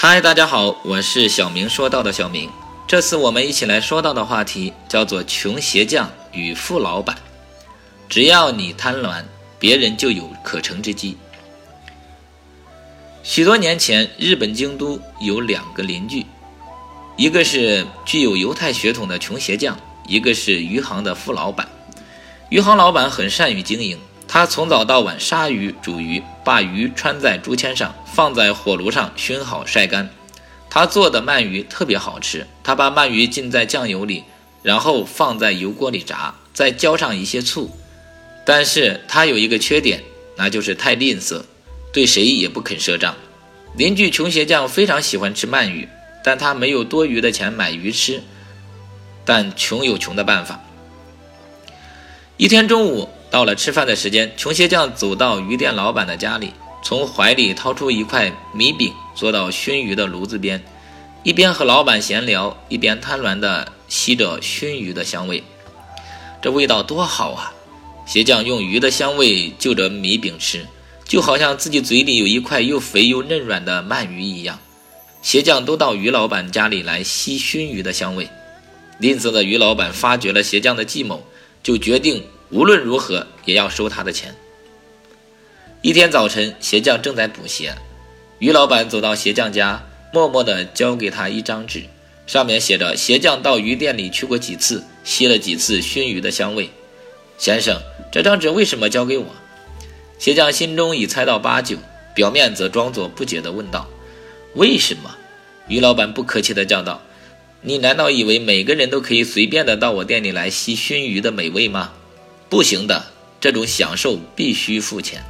嗨，大家好，我是小明说到的小明。这次我们一起来说到的话题叫做“穷鞋匠与富老板”。只要你贪婪，别人就有可乘之机。许多年前，日本京都有两个邻居，一个是具有犹太血统的穷鞋匠，一个是鱼行的富老板。鱼行老板很善于经营，他从早到晚杀鱼、煮鱼，把鱼穿在竹签上，放在火炉上熏好晒干。他做的鳗鱼特别好吃，他把鳗鱼浸在酱油里，然后放在油锅里炸，再浇上一些醋。但是他有一个缺点，那就是太吝啬，对谁也不肯赊账。邻居穷鞋匠非常喜欢吃鳗鱼，但他没有多余的钱买鱼吃。但穷有穷的办法。一天中午到了吃饭的时间，穷鞋匠走到鱼店老板的家里，从怀里掏出一块米饼，坐到熏鱼的炉子边，一边和老板闲聊，一边贪婪地吸着熏鱼的香味。这味道多好啊！鞋匠用鱼的香味就着米饼吃，就好像自己嘴里有一块又肥又嫩软的鳗鱼一样。鞋匠都到鱼老板家里来吸熏鱼的香味。吝啬的鱼老板发觉了鞋匠的计谋，就决定无论如何也要收他的钱。一天早晨，鞋匠正在补鞋，鱼老板走到鞋匠家，默默地交给他一张纸，上面写着：“鞋匠到鱼店里去过几次，吸了几次熏鱼的香味。”先生。这张纸为什么交给我？鞋匠心中已猜到八九，表面则装作不解地问道：“为什么？”于老板不客气地叫道：“你难道以为每个人都可以随便的到我店里来吸熏鱼的美味吗？不行的，这种享受必须付钱。”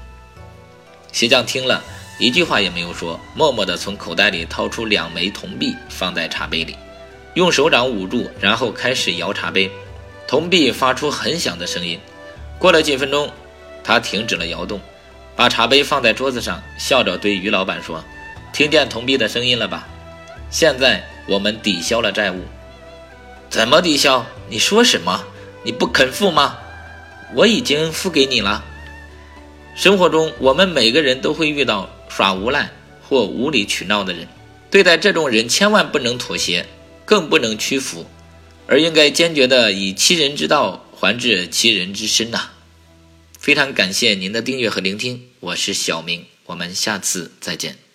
鞋匠听了一句话也没有说，默默地从口袋里掏出两枚铜币，放在茶杯里，用手掌捂住，然后开始摇茶杯，铜币发出很响的声音。过了几分钟，他停止了摇动，把茶杯放在桌子上，笑着对于老板说：“听见铜币的声音了吧？现在我们抵消了债务。怎么抵消？你说什么？你不肯付吗？我已经付给你了。生活中，我们每个人都会遇到耍无赖或无理取闹的人，对待这种人，千万不能妥协，更不能屈服，而应该坚决地以其人之道。”还治其人之身呐！非常感谢您的订阅和聆听，我是小明，我们下次再见。